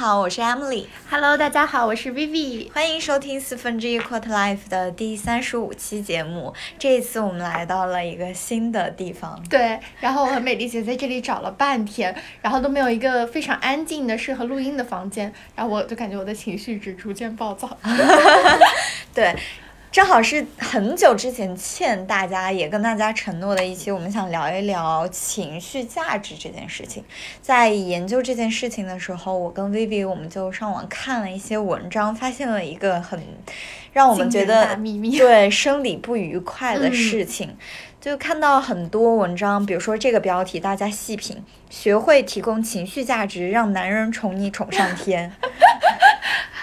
好，我是 Emily。Hello，大家好，我是 Vivi。欢迎收听四分之一 Quarter Life 的第三十五期节目。这一次我们来到了一个新的地方，对，然后我和美丽姐在这里找了半天，然后都没有一个非常安静的、适合录音的房间，然后我就感觉我的情绪值逐渐暴躁。对。正好是很久之前欠大家也跟大家承诺的一期，我们想聊一聊情绪价值这件事情。在研究这件事情的时候，我跟 Vivi 我们就上网看了一些文章，发现了一个很让我们觉得秘密对生理不愉快的事情。嗯、就看到很多文章，比如说这个标题，大家细品，学会提供情绪价值，让男人宠你宠上天。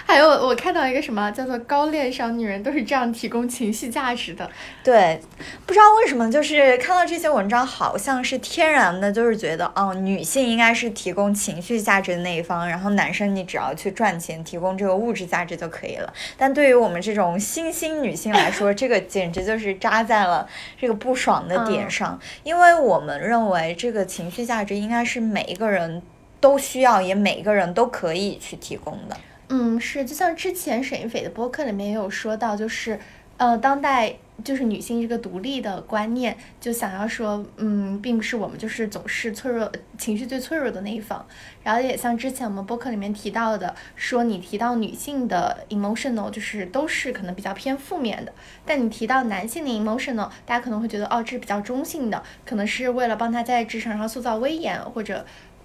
还有我看到一个什么叫做高恋上女人都是这样提供情绪价值的，对，不知道为什么就是看到这些文章，好像是天然的，就是觉得哦，女性应该是提供情绪价值的那一方，然后男生你只要去赚钱，提供这个物质价值就可以了。但对于我们这种新兴女性来说，这个简直就是扎在了这个不爽的点上，嗯、因为我们认为这个情绪价值应该是每一个人都需要，也每一个人都可以去提供的。嗯，是，就像之前沈一斐的播客里面也有说到，就是，呃，当代就是女性这个独立的观念，就想要说，嗯，并不是我们就是总是脆弱，情绪最脆弱的那一方。然后也像之前我们播客里面提到的，说你提到女性的 emotional，就是都是可能比较偏负面的，但你提到男性的 emotional，大家可能会觉得，哦，这是比较中性的，可能是为了帮他在职场上塑造威严，或者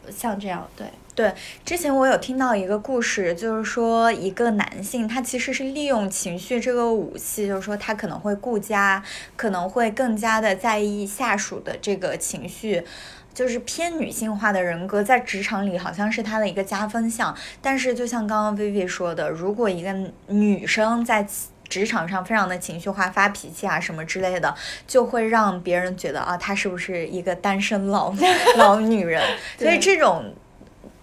像这样，对。对，之前我有听到一个故事，就是说一个男性他其实是利用情绪这个武器，就是说他可能会顾家，可能会更加的在意下属的这个情绪，就是偏女性化的人格在职场里好像是他的一个加分项。但是就像刚刚 Vivi 说的，如果一个女生在职场上非常的情绪化，发脾气啊什么之类的，就会让别人觉得啊，她是不是一个单身老 老女人？所以这种。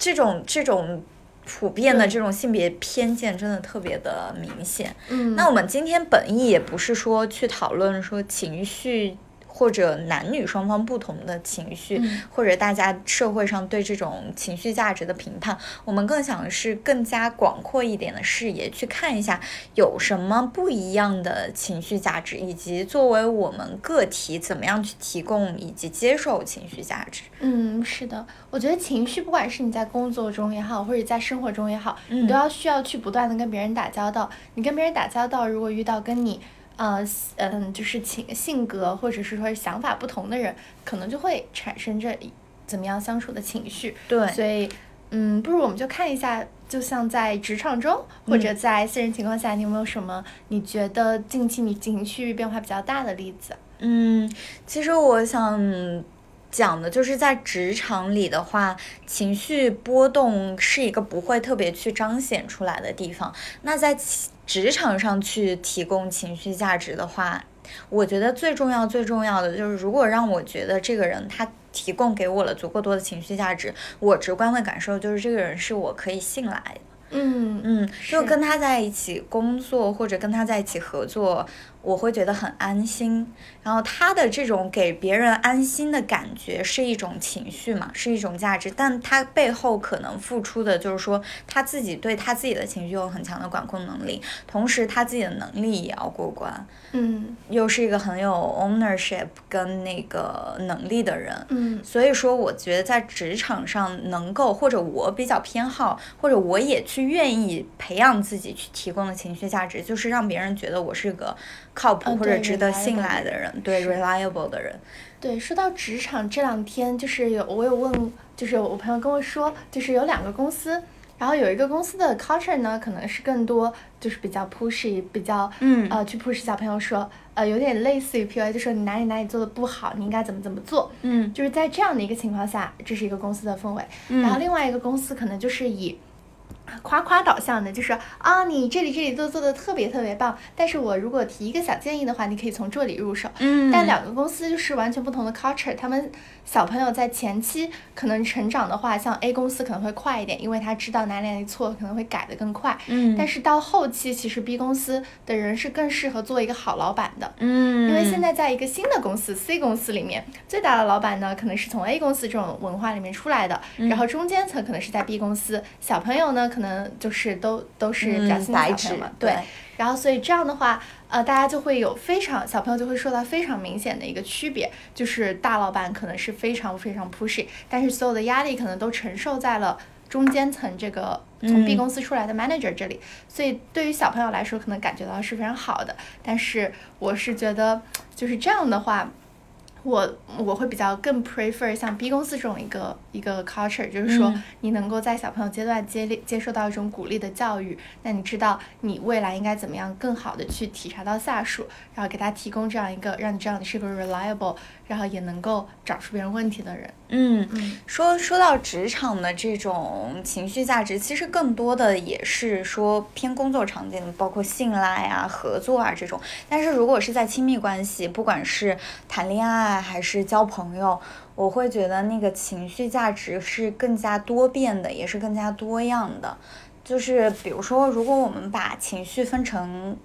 这种这种普遍的这种性别偏见真的特别的明显。嗯，那我们今天本意也不是说去讨论说情绪或者男女双方不同的情绪，嗯、或者大家社会上对这种情绪价值的评判，我们更想的是更加广阔一点的视野去看一下有什么不一样的情绪价值，以及作为我们个体怎么样去提供以及接受情绪价值。嗯，是的，我觉得情绪不管是你在工作中也好，或者在生活中也好，嗯、你都要需要去不断的跟别人打交道。你跟别人打交道，如果遇到跟你呃嗯就是情性格或者是说想法不同的人，可能就会产生这怎么样相处的情绪。对，所以嗯，不如我们就看一下，就像在职场中或者在私人情况下，嗯、你有没有什么你觉得近期你情绪变化比较大的例子？嗯，其实我想。讲的就是在职场里的话，情绪波动是一个不会特别去彰显出来的地方。那在职场上去提供情绪价值的话，我觉得最重要最重要的就是，如果让我觉得这个人他提供给我了足够多的情绪价值，我直观的感受就是这个人是我可以信赖的。嗯嗯，就跟他在一起工作或者跟他在一起合作，我会觉得很安心。然后他的这种给别人安心的感觉是一种情绪嘛，是一种价值，但他背后可能付出的就是说他自己对他自己的情绪有很强的管控能力，同时他自己的能力也要过关。嗯，又是一个很有 ownership 跟那个能力的人。嗯，所以说我觉得在职场上能够，或者我比较偏好，或者我也去愿意培养自己去提供的情绪价值，就是让别人觉得我是个靠谱或者值得信赖的人。对 reliable 的人，对，说到职场，这两天就是有我有问，就是我朋友跟我说，就是有两个公司，然后有一个公司的 culture 呢，可能是更多就是比较 pushy，比较嗯呃去 push 小朋友说，呃有点类似于 PUA，就说你哪里哪里做的不好，你应该怎么怎么做，嗯就是在这样的一个情况下，这是一个公司的氛围，嗯然后另外一个公司可能就是以。夸夸导向的，就是啊，你这里这里都做的特别特别棒，但是我如果提一个小建议的话，你可以从这里入手。嗯但两个公司就是完全不同的 culture，他们小朋友在前期可能成长的话，像 A 公司可能会快一点，因为他知道哪里哪里错，可能会改得更快。嗯但是到后期，其实 B 公司的人是更适合做一个好老板的。嗯，因为现在在一个新的公司 C 公司里面，最大的老板呢可能是从 A 公司这种文化里面出来的，嗯然后中间层可能是在 B 公司，小朋友呢可能就是都都是比较新的嗯白纸小朋友嘛，对然后所以这样的话，呃，大家就会有非常小朋友就会受到非常明显的一个区别，就是大老板可能是非常非常 pushy，但是所有的压力可能都承受在了。中间层这个从 B 嗯公司出来的 manager 这里，所以对于小朋友来说，可能感觉到是非常好的。但是我是觉得，就是这样的话，我我会比较更 prefer 像 B 公司这种一个一个 culture，就是说嗯。你能够在小朋友阶段接力接受到一种鼓励的教育，那你知道你未来应该怎么样更好的去体察到下属，然后给他提供这样一个让你知道你是个 reliable，然后也能够找出别人问题的人。嗯，嗯说说到职场的这种情绪价值，其实更多的也是说偏工作场景，包括信赖啊、合作啊这种。但是如果是在亲密关系，不管是谈恋爱还是交朋友，我会觉得那个情绪价值是更加多变的，也是更加多样的。就是比如说，如果我们把情绪分成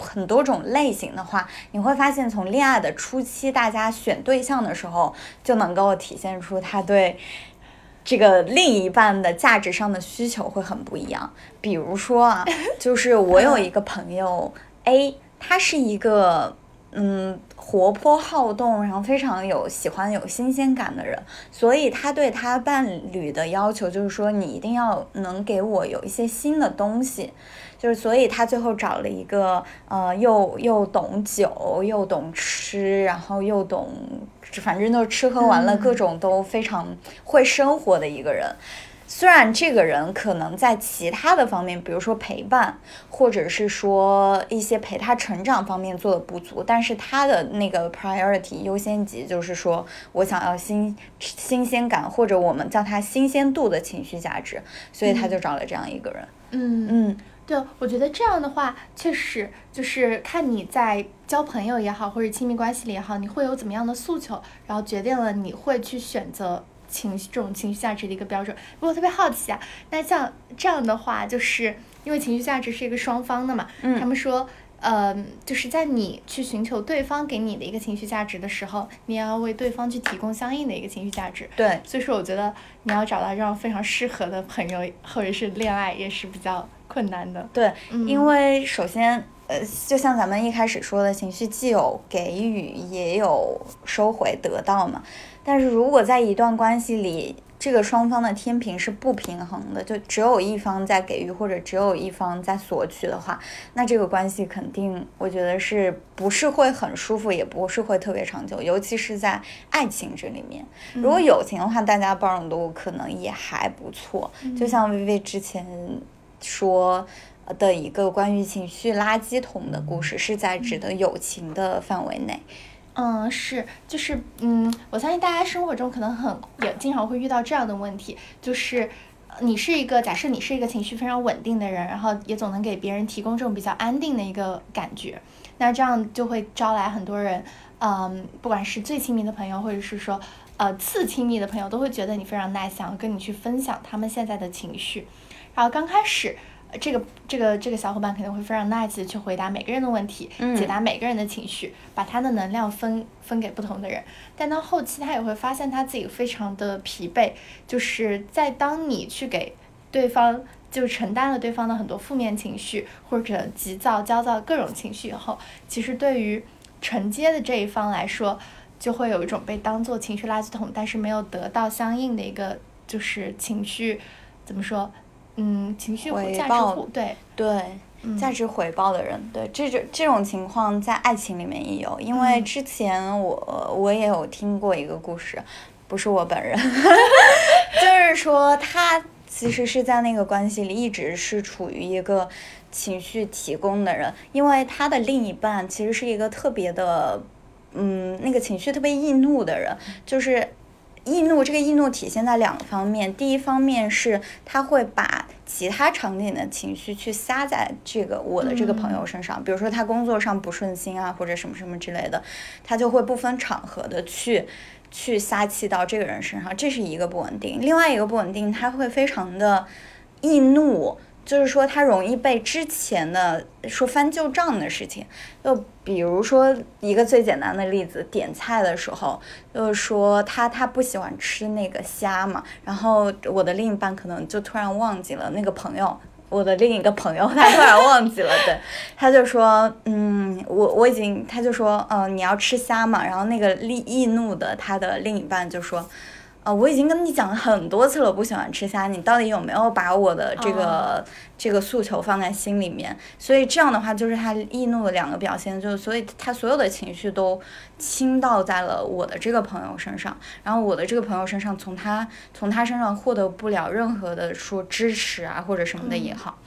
很多种类型的话，你会发现从恋爱的初期，大家选对象的时候就能够体现出他对这个另一半的价值上的需求会很不一样。比如说啊，就是我有一个朋友 A，他是一个嗯活泼好动，然后非常有喜欢有新鲜感的人，所以他对他伴侣的要求就是说，你一定要能给我有一些新的东西。就是，所以他最后找了一个呃，又又懂酒，又懂吃，然后又懂，反正就是吃喝玩乐各种都非常会生活的一个人。虽然这个人可能在其他的方面，比如说陪伴，或者是说一些陪他成长方面做的不足，但是他的那个 priority 优先级就是说我想要新新鲜感，或者我们叫它新鲜度的情绪价值，所以他就找了这样一个人。嗯嗯对，我觉得这样的话，确实就是看你在交朋友也好，或者亲密关系里也好，你会有怎么样的诉求，然后决定了你会去选择情绪这种情绪价值的一个标准。不过我特别好奇啊，那像这样的话，就是因为情绪价值是一个双方的嘛，嗯他们说。呃，就是在你去寻求对方给你的一个情绪价值的时候，你也要为对方去提供相应的一个情绪价值。对，所以说，我觉得你要找到这样非常适合的朋友或者是恋爱，也是比较困难的。对，嗯因为首先，呃，就像咱们一开始说的，情绪既有给予，也有收回得到嘛。但是如果在一段关系里，这个双方的天平是不平衡的，就只有一方在给予，或者只有一方在索取的话，那这个关系肯定，我觉得是不是会很舒服，也不是会特别长久，尤其是在爱情这里面。如果友情的话，大家包容度可能也还不错。就像薇薇之前说的一个关于情绪垃圾桶的故事，是在指的友情的范围内。嗯，是，就是，嗯，我相信大家生活中可能很也经常会遇到这样的问题，就是呃你是一个假设你是一个情绪非常稳定的人，然后也总能给别人提供这种比较安定的一个感觉，那这样就会招来很多人，嗯，不管是最亲密的朋友，或者是说呃次亲密的朋友，都会觉得你非常 nice，想要跟你去分享他们现在的情绪，然后刚开始。呃这个这个这个小伙伴肯定会非常 nice 的去回答每个人的问题，嗯解答每个人的情绪，把他的能量分分给不同的人。但到后期，他也会发现他自己非常的疲惫，就是在当你去给对方就承担了对方的很多负面情绪或者急躁、焦躁各种情绪以后，其实对于承接的这一方来说，就会有一种被当做情绪垃圾桶，但是没有得到相应的一个就是情绪怎么说？嗯，情绪回报对，对，嗯价值回报的人，对这种这种情况在爱情里面也有，因为嗯之前我我也有听过一个故事，不是我本人，就是说他其实是在那个关系里一直是处于一个情绪提供的人，因为他的另一半其实是一个特别的，嗯，那个情绪特别易怒的人，就是。易怒这个易怒体现在两个方面，第一方面是他会把其他场景的情绪去撒在这个我的这个朋友身上，比如说他工作上不顺心啊，或者什么什么之类的，他就会不分场合的去去撒气到这个人身上，这是一个不稳定。另外一个不稳定，他会非常的易怒。就是说，他容易被之前的说翻旧账的事情，就比如说一个最简单的例子，点菜的时候，就是说他他不喜欢吃那个虾嘛，然后我的另一半可能就突然忘记了那个朋友，我的另一个朋友他突然忘记了，对，他就说，嗯，我我已经，他就说，嗯，你要吃虾嘛，然后那个易易怒的他的另一半就说。啊，我已经跟你讲了很多次了，我不喜欢吃虾，你到底有没有把我的这个这个诉求放在心里面？所以这样的话，就是他易怒的两个表现，就是所以他所有的情绪都倾倒在了我的这个朋友身上，然后我的这个朋友身上，从他从他身上获得不了任何的说支持啊或者什么的也好。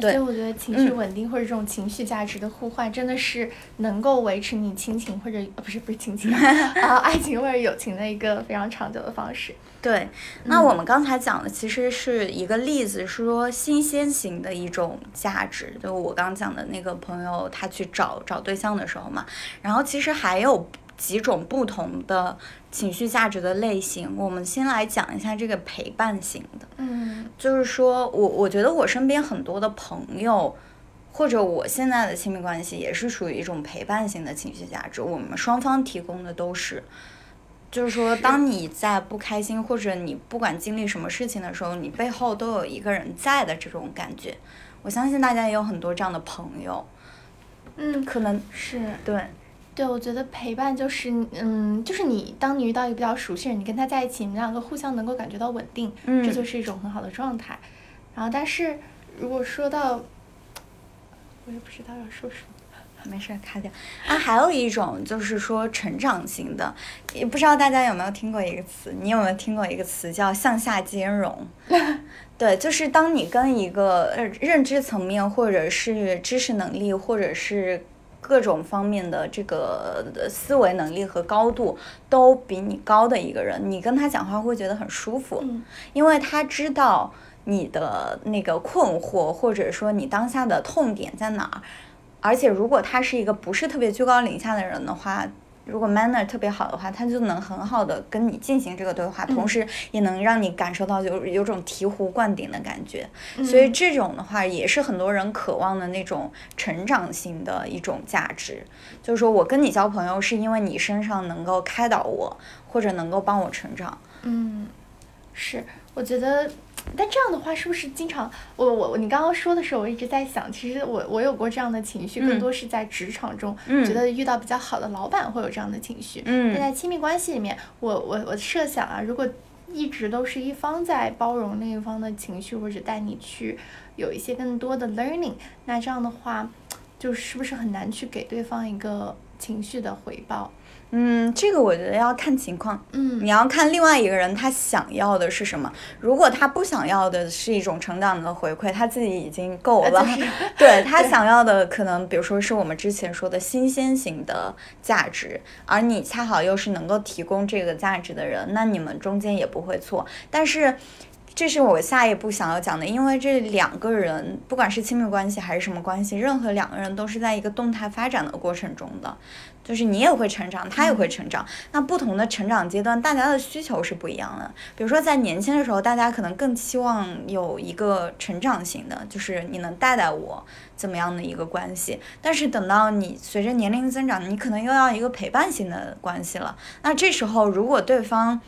所以我觉得情绪稳定或者这种情绪价值的互换，真的是能够维持你亲情或者不是不是亲情啊 爱情或者友情的一个非常长久的方式。对，那我们刚才讲的其实是一个例子，是说新鲜型的一种价值，就我刚讲的那个朋友他去找找对象的时候嘛，然后其实还有。几种不同的情绪价值的类型，我们先来讲一下这个陪伴型的。嗯，就是说我我觉得我身边很多的朋友，或者我现在的亲密关系，也是属于一种陪伴型的情绪价值。我们双方提供的都是，就是说，当你在不开心，或者你不管经历什么事情的时候，你背后都有一个人在的这种感觉。我相信大家也有很多这样的朋友。嗯，可能是对。对，我觉得陪伴就是，嗯，就是你当你遇到一个比较熟悉人，你跟他在一起，你们两个互相能够感觉到稳定，这就是一种很好的状态。然后，但是如果说到，我也不知道要说什么，没事，卡掉。啊，还有一种就是说成长型的，也不知道大家有没有听过一个词，你有没有听过一个词叫向下兼容？对，就是当你跟一个认知层面，或者是知识能力，或者是。各种方面的这个思维能力和高度都比你高的一个人，你跟他讲话会觉得很舒服，因为他知道你的那个困惑，或者说你当下的痛点在哪儿，而且如果他是一个不是特别居高临下的人的话。如果 manner 特别好的话，他就能很好的跟你进行这个对话，同时也能让你感受到有有种醍醐灌顶的感觉。所以这种的话，也是很多人渴望的那种成长性的一种价值。就是说我跟你交朋友，是因为你身上能够开导我，或者能够帮我成长。嗯，是，我觉得。但这样的话，是不是经常我我你刚刚说的时候，我一直在想，其实我我有过这样的情绪，更多是在职场中，觉得遇到比较好的老板会有这样的情绪。嗯，在亲密关系里面，我我我设想啊，如果一直都是一方在包容另一方的情绪，或者带你去有一些更多的 learning，那这样的话，就是不是很难去给对方一个情绪的回报？嗯，这个我觉得要看情况。嗯，你要看另外一个人他想要的是什么。如果他不想要的是一种成长的回馈，他自己已经够了。对他想要的可能，比如说是我们之前说的新鲜型的价值，而你恰好又是能够提供这个价值的人，那你们中间也不会错。但是。这是我下一步想要讲的，因为这两个人，不管是亲密关系还是什么关系，任何两个人都是在一个动态发展的过程中的，就是你也会成长，他也会成长。那不同的成长阶段，大家的需求是不一样的。比如说在年轻的时候，大家可能更期望有一个成长型的，就是你能带带我怎么样的一个关系。但是等到你随着年龄增长，你可能又要一个陪伴型的关系了。那这时候如果对方，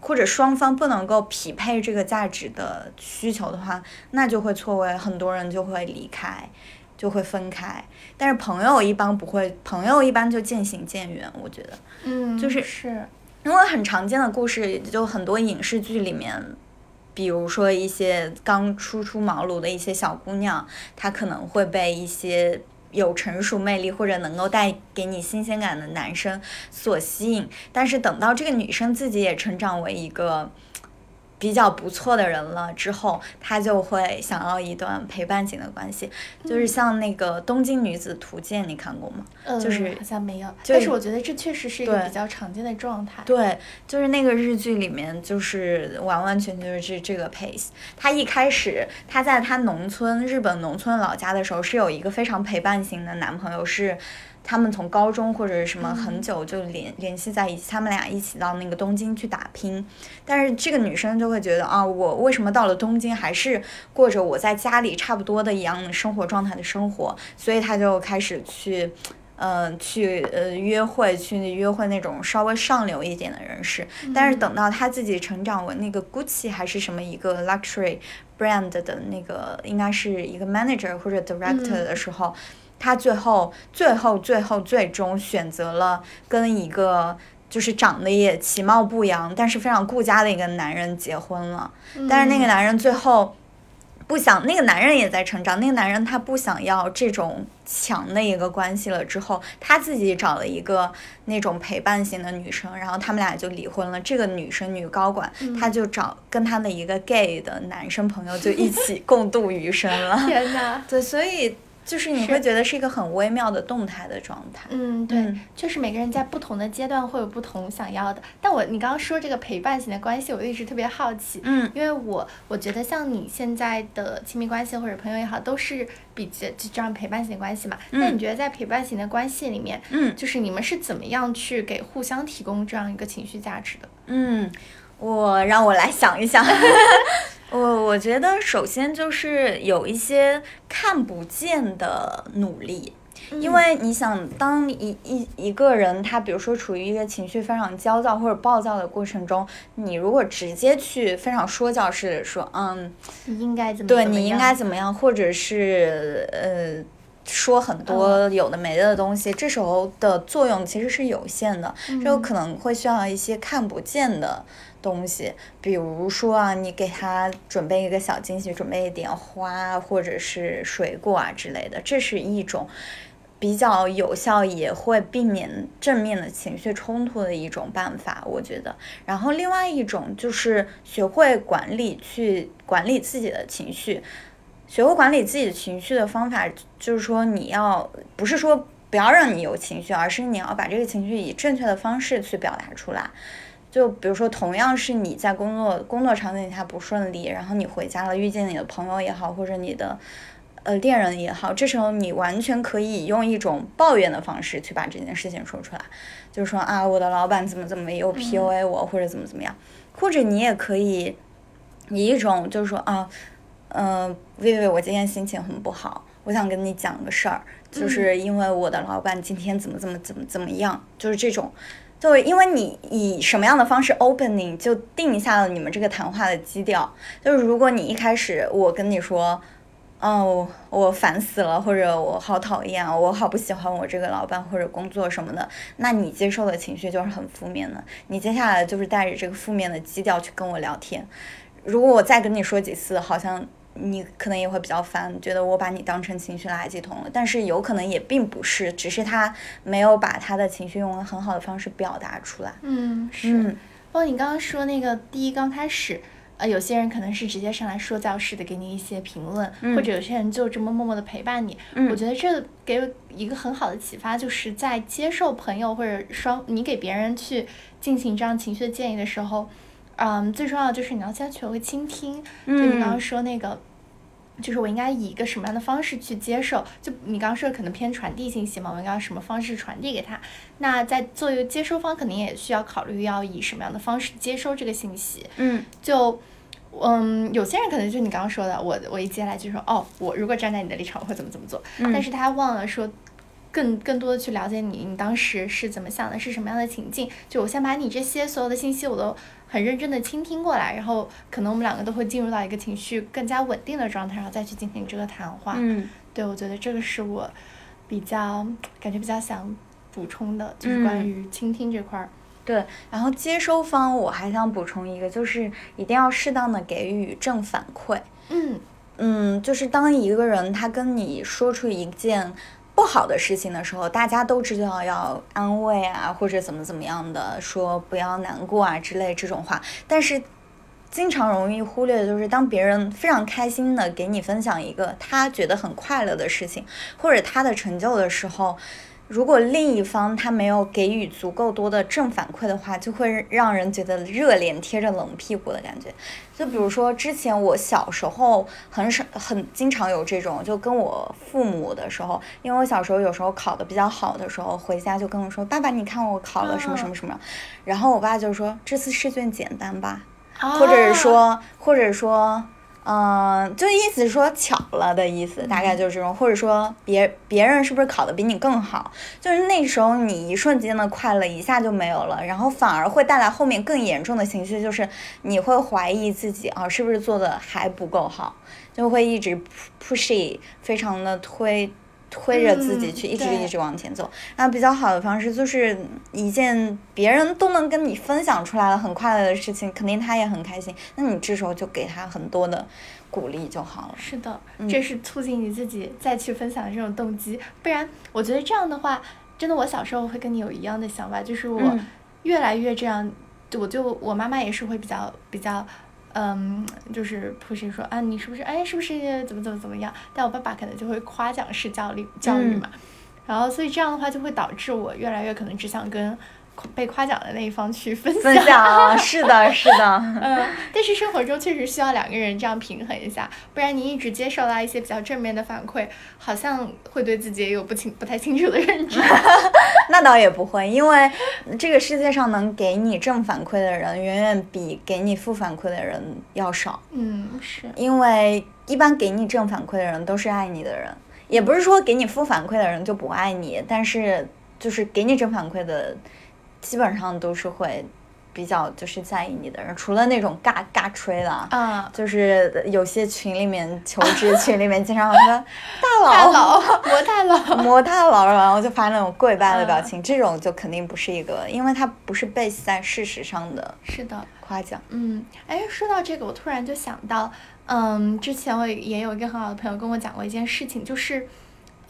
或者双方不能够匹配这个价值的需求的话，那就会错位，很多人就会离开，就会分开。但是朋友一般不会，朋友一般就渐行渐远。我觉得，嗯，就是是，因为很常见的故事，就很多影视剧里面，比如说一些刚初出茅庐的一些小姑娘，她可能会被一些。有成熟魅力或者能够带给你新鲜感的男生所吸引，但是等到这个女生自己也成长为一个比较不错的人了之后，他就会想要一段陪伴型的关系，就是像那个《东京女子图鉴》，你看过吗？就是好像没有，但是我觉得这确实是一个比较常见的状态。对，就是那个日剧里面，就是完完全全就是这个 pace。他一开始他在他农村日本农村老家的时候，是有一个非常陪伴型的男朋友，是他们从高中或者是什么很久就联联系在一起，他们俩一起到那个东京去打拼。但是这个女生就会觉得啊，我为什么到了东京还是过着我在家里差不多的一样的生活状态的生活？所以她就开始去。呃，去呃约会，去约会那种稍微上流一点的人士，但是等到她自己成长为那个 Gucci 还是什么一个 luxury brand 的那个，应该是一个 manager 或者 director 的时候，她最后最后最后最终选择了跟一个就是长得也其貌不扬，但是非常顾家的一个男人结婚了。但是那个男人最后不想，那个男人也在成长，那个男人他不想要这种强的一个关系了，之后他自己找了一个那种陪伴型的女生，然后他们俩就离婚了。这个女生女高管，她就找跟她的一个 gay 的男生朋友就一起共度余生了。天呐！对，所以就是你会觉得是一个很微妙的动态的状态。嗯，对，嗯确实每个人在不同的阶段会有不同想要的。但我你刚刚说这个陪伴型的关系，我一直特别好奇，嗯因为我我觉得像你现在的亲密关系或者朋友也好，都是比较就这样陪伴型的关系嘛。那嗯你觉得在陪伴型的关系里面，嗯就是你们是怎么样去给互相提供这样一个情绪价值的？嗯，我让我来想一想。我我觉得首先就是有一些看不见的努力，因为你想，当一一一个人他比如说处于一个情绪非常焦躁或者暴躁的过程中，你如果直接去非常说教式的说，嗯，你应该怎么对你应该怎么样，或者是呃说很多有的没的东西，这时候的作用其实是有限的，这有可能会需要一些看不见的东西，比如说啊，你给他准备一个小惊喜，准备一点花或者是水果啊之类的，这是一种。比较有效，也会避免正面的情绪冲突的一种办法，我觉得。然后另外一种就是学会管理，去管理自己的情绪。学会管理自己的情绪的方法，就是说你要不是说不要让你有情绪，而是你要把这个情绪以正确的方式去表达出来。就比如说，同样是你在工作工作场景下不顺利，然后你回家了，遇见你的朋友也好，或者你的呃恋人也好，这时候你完全可以用一种抱怨的方式去把这件事情说出来，就是说啊，我的老板怎么怎么又 PUA 我，或者怎么怎么样，或者你也可以以一种就是说啊，嗯、薇薇，我今天心情很不好，我想跟你讲个事儿，就是因为我的老板今天怎么怎么怎么怎么样，就是这种。对，因为你以什么样的方式 opening 就定下了你们这个谈话的基调。就是如果你一开始我跟你说，哦，我烦死了，或者我好讨厌啊，我好不喜欢我这个老板或者工作什么的，那你接受的情绪就是很负面的。你接下来就是带着这个负面的基调去跟我聊天。如果我再跟你说几次，好像你可能也会比较烦，觉得我把你当成情绪垃圾桶了。但是有可能也并不是，只是他没有把他的情绪用很好的方式表达出来。嗯，是。嗯包括你刚刚说那个第一刚开始，呃，有些人可能是直接上来说教式的给你一些评论，嗯或者有些人就这么默默的陪伴你。嗯我觉得这给我一个很好的启发，就是在接受朋友或者双你给别人去进行这样情绪的建议的时候，嗯，最重要的就是你要先学会倾听。就你刚刚嗯说那个。就是我应该以一个什么样的方式去接受？就你刚刚说的可能偏传递信息嘛，我应该用什么方式传递给他？那在作为接收方，肯定也需要考虑要以什么样的方式接收这个信息。嗯就，嗯，有些人可能就你刚刚说的，我我一接来就说，哦，我如果站在你的立场，我会怎么怎么做，嗯但是他忘了说。更更多的去了解你，你当时是怎么想的，是什么样的情境？就我先把你这些所有的信息我都很认真的倾听过来，然后可能我们两个都会进入到一个情绪更加稳定的状态，然后再去进行这个谈话。嗯对，我觉得这个是我比较感觉比较想补充的，就是关嗯于倾听这块儿。对，然后接收方我还想补充一个，就是一定要适当的给予正反馈。嗯嗯，就是当一个人他跟你说出一件不好的事情的时候，大家都知道要安慰啊，或者怎么怎么样的，说不要难过啊之类这种话。但是经常容易忽略的就是，当别人非常开心的给你分享一个他觉得很快乐的事情，或者他的成就的时候。如果另一方他没有给予足够多的正反馈的话，就会让人觉得热脸贴着冷屁股的感觉。就比如说之前我小时候很少很经常有这种，就跟我父母的时候，因为我小时候有时候考的比较好的时候，回家就跟我说：“爸爸，你看我考了什么什么什么。”然后我爸就说：“这次试卷简单吧？”或者是说，或者说。嗯，就意思说巧了的意思，大概就是这种，或者说别别人是不是考的比你更好，就是那时候你一瞬间的快乐一下就没有了，然后反而会带来后面更严重的情绪，就是你会怀疑自己啊是不是做的还不够好，就会一直 pushy，非常的推。推着自己去一直一直往前走，那比较好的方式就是一件别人都能跟你分享出来了很快乐的事情，肯定他也很开心。那你这时候就给他很多的鼓励就好了。是的，这是促进你自己再去分享的这种动机。不然，我觉得这样的话，真的，我小时候会跟你有一样的想法，就是我越来越这样，我就我妈妈也是会比较比较。嗯，就是 push 说啊，你是不是哎，是不是怎么怎么怎么样？但我爸爸可能就会夸奖式教育教育嘛，然后所以这样的话就会导致我越来越可能只想跟。被夸奖的那一方去分享，是的，是的。嗯，但是生活中确实需要两个人这样平衡一下，不然你一直接受到一些比较正面的反馈，好像会对自己也有不清不太清楚的认知。那倒也不会，因为这个世界上能给你正反馈的人，远远比给你负反馈的人要少。嗯，是。因为一般给你正反馈的人都是爱你的人，也不是说给你负反馈的人就不爱你，但是就是给你正反馈的。基本上都是会比较就是在意你的人，除了那种尬尬吹的，啊，就是有些群里面求职 群里面经常说大佬大佬、魔大佬 魔大佬，然后就发那种跪拜的表情，这种就肯定不是一个，因为它不是 base 在事实上的。是的，夸奖。嗯，哎，说到这个，我突然就想到，嗯，之前我也有一个很好的朋友跟我讲过一件事情，就是。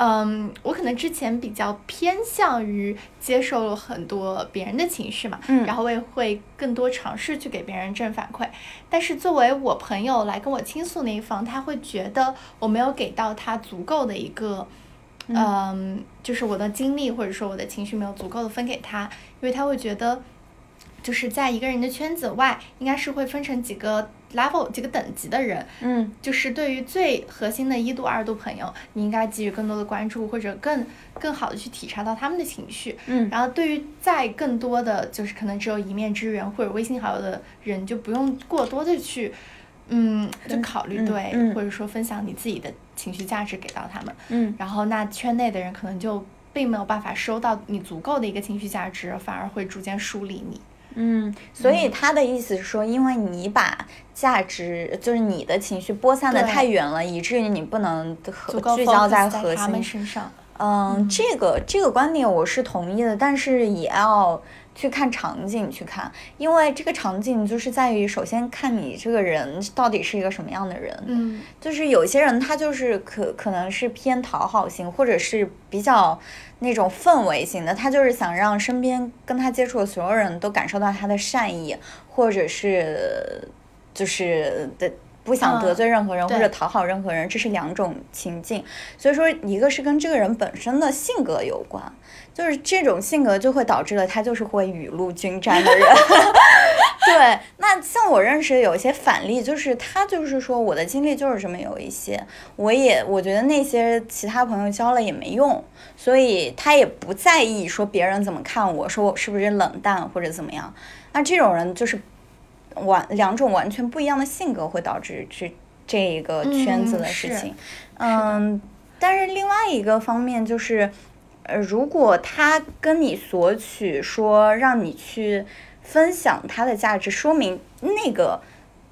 嗯，我可能之前比较偏向于接受了很多别人的情绪嘛，嗯，然后我也会更多尝试去给别人正反馈。但是作为我朋友来跟我倾诉那一方，他会觉得我没有给到他足够的一个，嗯，就是我的精力或者说我的情绪没有足够的分给他，因为他会觉得，就是在一个人的圈子外，应该是会分成几个。Level 几个等级的人，嗯，就是对于最核心的一度、二度朋友，你应该给予更多的关注，或者更更好的去体察到他们的情绪，嗯，然后对于再更多的就是可能只有一面之缘或者微信好友的人，就不用过多的去，嗯，就考虑对，或者说分享你自己的情绪价值给到他们，嗯，然后那圈内的人可能就并没有办法收到你足够的一个情绪价值，反而会逐渐疏离你。嗯，所以他的意思是说，因为你把价值就是你的情绪播散的太远了，以至于你不能聚焦在核心。身上。嗯，这个这个观点我是同意的，但是也要去看场景去看，因为这个场景就是在于首先看你这个人到底是一个什么样的人。嗯，就是有些人他就是可可能是偏讨好型，或者是比较。那种氛围型的，他就是想让身边跟他接触的所有人都感受到他的善意，或者是就是的不想得罪任何人或者讨好任何人，这是两种情境。所以说，一个是跟这个人本身的性格有关，就是这种性格就会导致了他就是会雨露均沾的人。对，那像我认识的有一些反例，就是他就是说我的经历就是这么有一些，我也我觉得那些其他朋友交了也没用，所以他也不在意说别人怎么看我，说我是不是冷淡或者怎么样。那这种人就是完两种完全不一样的性格，会导致这这一个圈子的事情。嗯，但是另外一个方面就是，呃，如果他跟你索取说让你去。分享他的价值，说明那个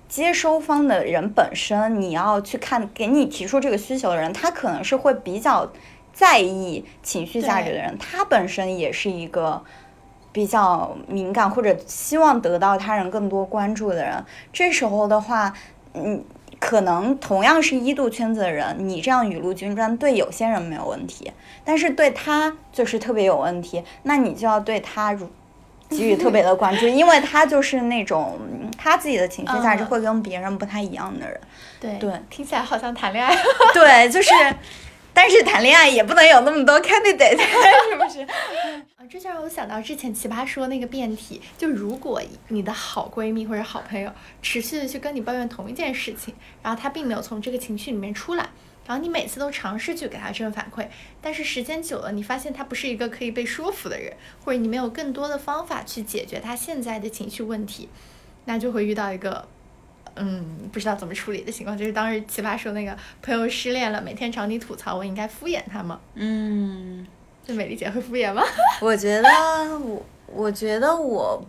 接收方的人本身，你要去看给你提出这个需求的人，他可能是会比较在意情绪价值的人，他本身也是一个比较敏感或者希望得到他人更多关注的人。这时候的话，嗯，可能同样是一度圈子的人，你这样雨露均沾，对有些人没有问题，但是对他就是特别有问题，那你就要对他如。给予特别的关注，因为他就是那种他自己的情绪价值嗯会跟别人不太一样的人。对对听起来好像谈恋爱。对，就是，但是谈恋爱也不能有那么多 candidate，是不是？啊，这就让我想到之前奇葩说那个辩题，就如果你的好闺蜜或者好朋友持续的去跟你抱怨同一件事情，然后她并没有从这个情绪里面出来，然后你每次都尝试去给她正反馈，但是时间久了，你发现她不是一个可以被说服的人，或者你没有更多的方法去解决她现在的情绪问题，那就会遇到一个。嗯，不知道怎么处理的情况，就是当时奇葩说那个朋友失恋了，每天找你吐槽，我应该敷衍他吗？嗯，这美丽姐会敷衍吗？我觉得我，我觉得我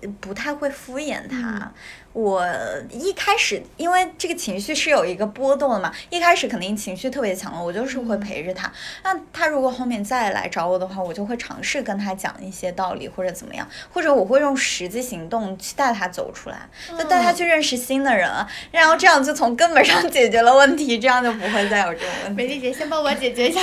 不不太会敷衍他。我一开始因为这个情绪是有一个波动的嘛，一开始肯定情绪特别强了，我就是会陪着他。那他如果后面再来找我的话，我就会尝试跟他讲一些道理或者怎么样，或者我会用实际行动去带他走出来，就带他去认识新的人，然后这样就从根本上解决了问题，这样就不会再有这种问题。美丽姐先帮我解决一下。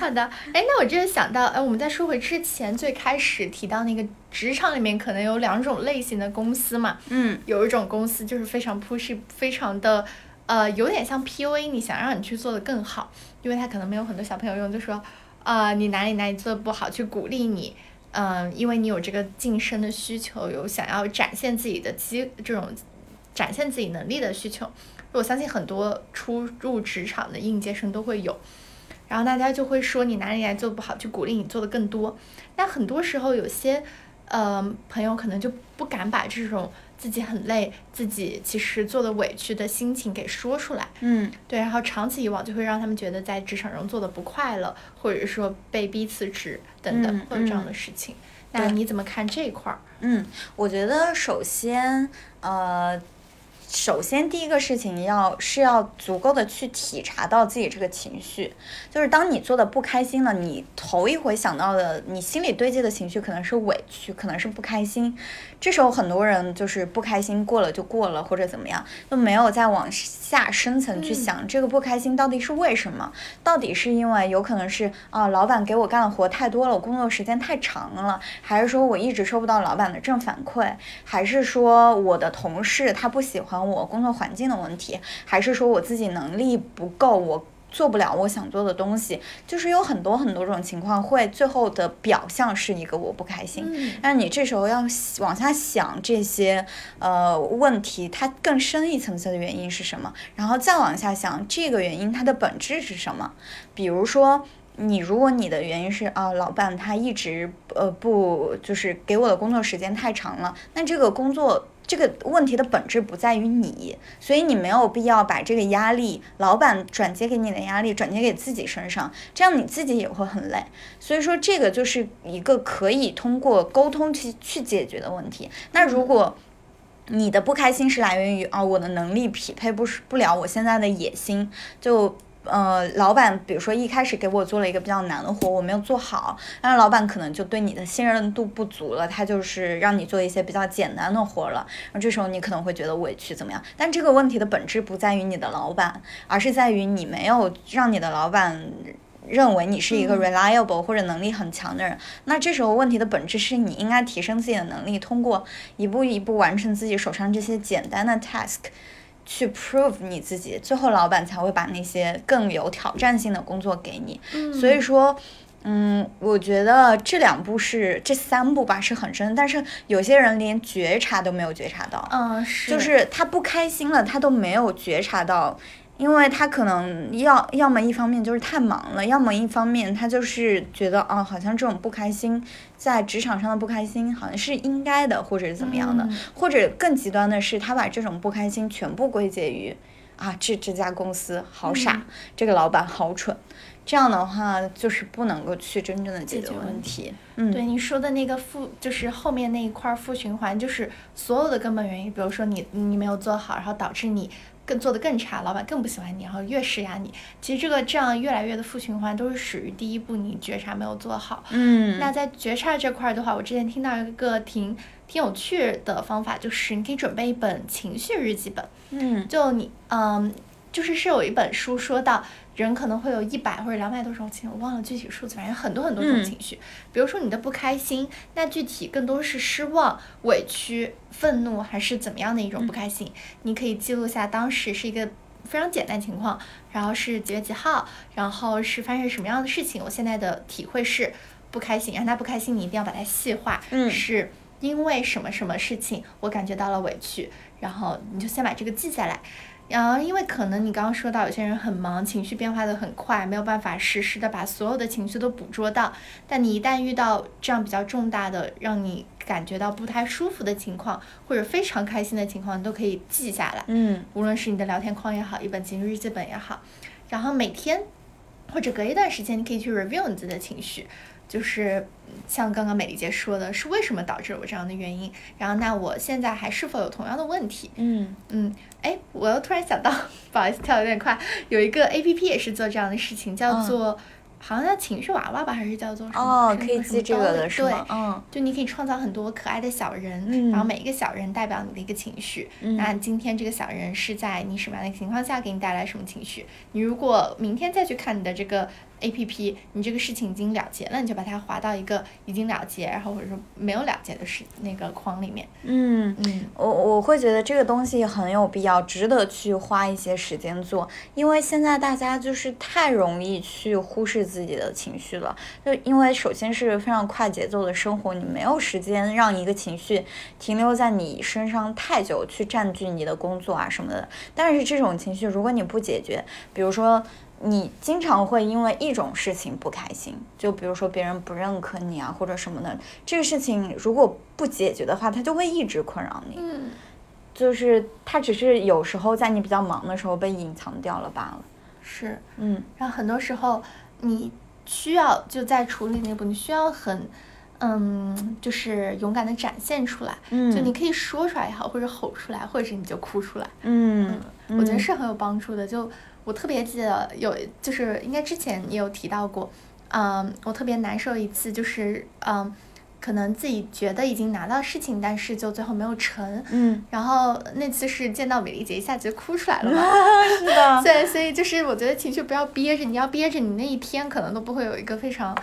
好的，哎，那我真的想到，哎，我们再说回之前最开始提到那个职场里面可能有两种类型的公司嘛，嗯有一种公司就是非常 pushy，非常的，呃，有点像 PUA，你想让你去做的更好，因为他可能没有很多小朋友用，就说，啊，你哪里哪里做的不好，去鼓励你，嗯、因为你有这个晋升的需求，有想要展现自己的机这种展现自己能力的需求，我相信很多初入职场的应届生都会有。然后大家就会说你哪里哪里做不好，去鼓励你做的更多。但很多时候有些，呃，朋友可能就不敢把这种自己很累、自己其实做的委屈的心情给说出来。嗯。对，然后长此以往就会让他们觉得在职场中做的不快乐，或者说被逼辞职等等，嗯或者这样嗯的事情。那你怎么看这一块儿？嗯，我觉得首先，呃，首先第一个事情要是要足够的去体察到自己这个情绪，就是当你做的不开心了，你头一回想到的，你心里堆积的情绪可能是委屈，可能是不开心。这时候很多人就是不开心过了就过了，或者怎么样，都没有再往下深层去嗯。想这个不开心到底是为什么，到底是因为有可能是啊、老板给我干的活太多了，我工作时间太长了，还是说我一直收不到老板的正反馈，还是说我的同事他不喜欢我工作环境的问题，还是说我自己能力不够，我做不了我想做的东西，就是有很多很多种情况会最后的表象是一个我不开心。嗯但你这时候要往下想这些呃问题，它更深一层次的原因是什么，然后再往下想这个原因它的本质是什么。比如说，你如果你的原因是啊，老板他一直呃不就是给我的工作时间太长了，那这个工作。这个问题的本质不在于你，所以你没有必要把这个压力，老板转接给你的压力转接给自己身上，这样你自己也会很累。所以说，这个就是一个可以通过沟通去去解决的问题。那如果你的不开心是来源于啊，我的能力匹配不不了我现在的野心，就呃，老板比如说一开始给我做了一个比较难的活，我没有做好，那老板可能就对你的信任度不足了，他就是让你做一些比较简单的活了，然后这时候你可能会觉得委屈怎么样？但这个问题的本质不在于你的老板，而是在于你没有让你的老板。认为你是一个嗯 reliable 或者能力很强的人，那这时候问题的本质是你应该提升自己的能力，通过一步一步完成自己手上这些简单的 task，去 prove 你自己，最后老板才会把那些更有挑战性的工作给你。嗯所以说，嗯，我觉得这两步是这三步吧是很深，但是有些人连觉察都没有觉察到。嗯，是就是他不开心了，他都没有觉察到，因为他可能要要么一方面就是太忙了，要么一方面他就是觉得哦，好像这种不开心在职场上的不开心好像是应该的，或者是怎么样的，嗯或者更极端的是，他把这种不开心全部归结于啊，这这家公司好傻，嗯这个老板好蠢。这样的话，就是不能够去真正的解决问问题。嗯，对你说的那个负，就是后面那一块儿负循环，就是所有的根本原因。比如说你你没有做好，然后导致你更做得更差，老板更不喜欢你，然后越施压你。其实这个这样越来越的负循环，都是属于第一步你觉察没有做好。嗯，那在觉察这块儿的话，我之前听到一个挺挺有趣的方法，就是你可以准备一本情绪日记本。嗯就你嗯，就是是有一本书说到，人可能会有一百或者两百多种情绪，我忘了具体数字，反正很多很多种情绪。比如说你的不开心，那具体更多是失望、委屈、愤怒，还是怎么样的一种不开心？你可以记录下当时是一个非常简单情况，然后是几月几号，然后是发生什么样的事情。我现在的体会是不开心，让他不开心，你一定要把它细化，嗯是因为什么什么事情我感觉到了委屈，然后你就先把这个记下来。然后，因为可能你刚刚说到有些人很忙，情绪变化的很快，没有办法实时的把所有的情绪都捕捉到。但你一旦遇到这样比较重大的，让你感觉到不太舒服的情况，或者非常开心的情况，你都可以记下来。嗯，无论是你的聊天框也好，一本情绪日记本也好，然后每天或者隔一段时间，你可以去 review 你自己的情绪。就是像刚刚美丽姐说的，是为什么导致我这样的原因？然后那我现在还是否有同样的问题？嗯嗯，哎，我又突然想到，不好意思，跳的有点快，有一个 A P P 也是做这样的事情，叫做。好像叫情绪娃娃吧，还是叫做什么？哦，可以记这个的是吗？嗯，就你可以创造很多可爱的小人，然后每一个小人代表你的一个情绪。那今天这个小人是在你什么样的情况下给你带来什么情绪？你如果明天再去看你的这个 A P P，你这个事情已经了结了，你就把它划到一个已经了结，然后或者说没有了结的事那个框里面。嗯嗯，我我会觉得这个东西很有必要，值得去花一些时间做，因为现在大家就是太容易去忽视。自己的情绪了，就因为首先是非常快节奏的生活，你没有时间让一个情绪停留在你身上太久，去占据你的工作啊什么的。但是这种情绪，如果你不解决，比如说你经常会因为一种事情不开心，就比如说别人不认可你啊或者什么的，这个事情如果不解决的话，它就会一直困扰你。嗯，就是它只是有时候在你比较忙的时候被隐藏掉了罢了。是，嗯，然后很多时候。你需要就在处理那步，你需要很，嗯，就是勇敢的展现出来。嗯，就你可以说出来也好，或者吼出来，或者是你就哭出来。嗯，我觉得是很有帮助的。就我特别记得有，就是应该之前也有提到过，嗯，我特别难受一次，就是嗯。可能自己觉得已经拿到事情，但是就最后没有成。嗯。然后那次是见到美丽姐，一下子就哭出来了嘛。是的。对，所以就是我觉得情绪不要憋着，你要憋着，你那一天可能都不会有一个非常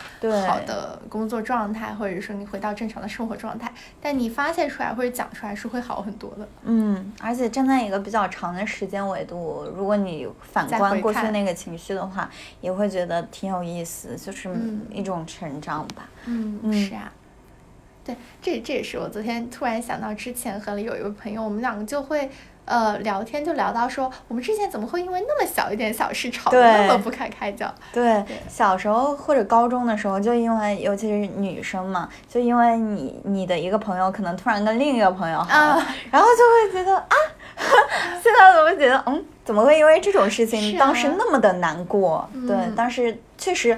好的工作状态，或者说你回到正常的生活状态。但你发泄出来或者讲出来是会好很多的。嗯，而且站在一个比较长的时间维度，如果你反观过去那个情绪的话，也会觉得挺有意思，就是一种成长吧。嗯，是啊。对，这这也是我昨天突然想到，之前和有一位朋友，我们两个就会呃聊天，就聊到说，我们之前怎么会因为那么小一点小事吵得那么不可开交？对，小时候或者高中的时候，就因为尤其是女生嘛，就因为你你的一个朋友可能突然跟另一个朋友好了，然后就会觉得啊，现在怎么觉得嗯，怎么会因为这种事情当时那么的难过？对，当时确实。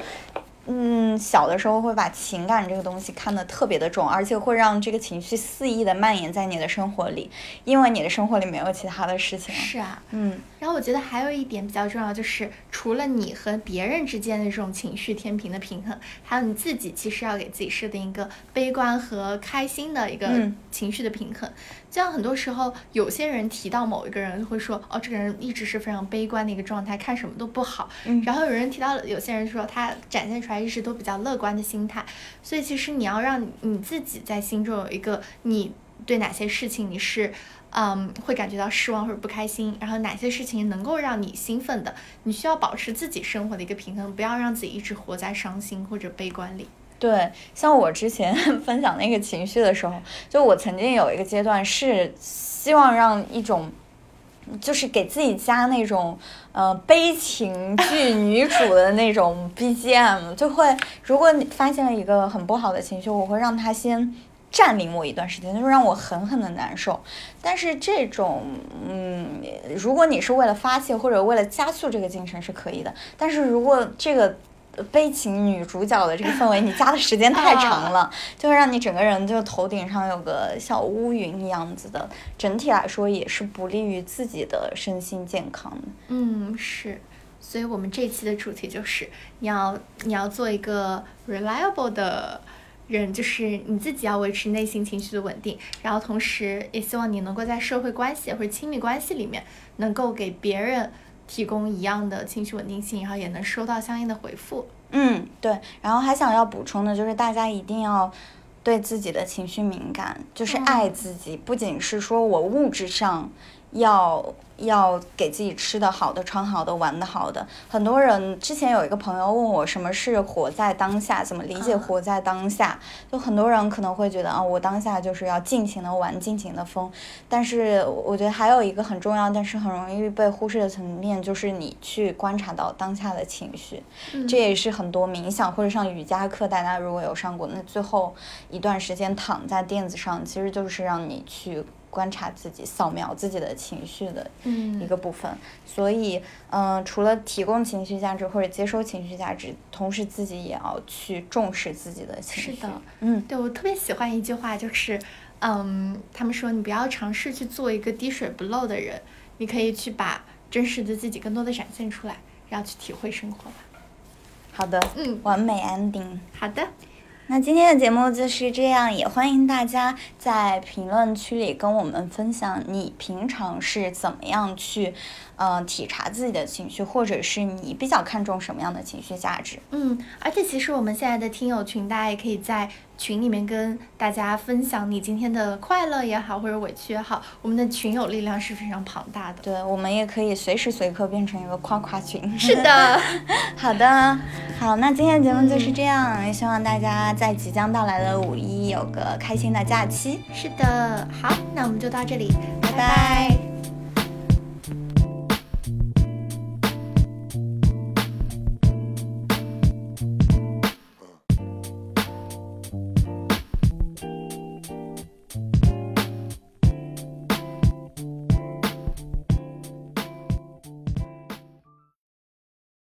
嗯，小的时候会把情感这个东西看得特别的重，而且会让这个情绪肆意的蔓延在你的生活里，因为你的生活里没有其他的事情。是啊，嗯。然后我觉得还有一点比较重要，就是除了你和别人之间的这种情绪天平的平衡，还有你自己其实要给自己设定一个悲观和开心的一个情绪的平衡。就像很多时候，有些人提到某一个人会说，哦，这个人一直是非常悲观的一个状态，看什么都不好。然后有人提到，有些人说他展现出来一直都比较乐观的心态。所以其实你要让你自己在心中有一个，你对哪些事情你是。嗯，会感觉到失望或者不开心，然后哪些事情能够让你兴奋的？你需要保持自己生活的一个平衡，不要让自己一直活在伤心或者悲观里。对，像我之前 分享那个情绪的时候，就我曾经有一个阶段是希望让一种，就是给自己加那种呃悲情剧 女主的那种 BGM，就会如果你发现了一个很不好的情绪，我会让他先。占领我一段时间，就是让我狠狠的难受。但是这种，嗯，如果你是为了发泄或者为了加速这个进程是可以的。但是如果这个悲情女主角的这个氛围你加的时间太长了，就会让你整个人就头顶上有个小乌云一样子的，整体来说也是不利于自己的身心健康的。嗯，是。所以我们这期的主题就是你要你要做一个 reliable 的。人就是你自己要维持内心情绪的稳定，然后同时也希望你能够在社会关系或者亲密关系里面，能够给别人提供一样的情绪稳定性，然后也能收到相应的回复。嗯，对。然后还想要补充的就是，大家一定要对自己的情绪敏感，就是爱自己，不仅是说我物质上要。要给自己吃的好的、穿好的、玩的好的。很多人之前有一个朋友问我，什么是活在当下？怎么理解活在当下？就很多人可能会觉得啊，我当下就是要尽情的玩、尽情的疯。但是我觉得还有一个很重要，但是很容易被忽视的层面，就是你去观察到当下的情绪。这也是很多冥想或者上瑜伽课，大家如果有上过，那最后一段时间躺在垫子上，其实就是让你去。观察自己，扫描自己的情绪的一个部分，所以，嗯，除了提供情绪价值或者接收情绪价值，同时自己也要去重视自己的情绪。是的，嗯，对我特别喜欢一句话，就是，嗯，他们说你不要尝试去做一个滴水不漏的人，你可以去把真实的自己更多的展现出来，然后去体会生活吧。好的，嗯，完美 ending。好的。那今天的节目就是这样，也欢迎大家在评论区里跟我们分享你平常是怎么样去。嗯，体察自己的情绪，或者是你比较看重什么样的情绪价值？嗯，而且其实我们现在的听友群，大家也可以在群里面跟大家分享你今天的快乐也好，或者委屈也好，我们的群友力量是非常庞大的。对，我们也可以随时随刻变成一个夸夸群。是的，好的，好，那今天的节目就是这样，也希望大家在即将到来的五一有个开心的假期。是的，好，那我们就到这里，拜拜。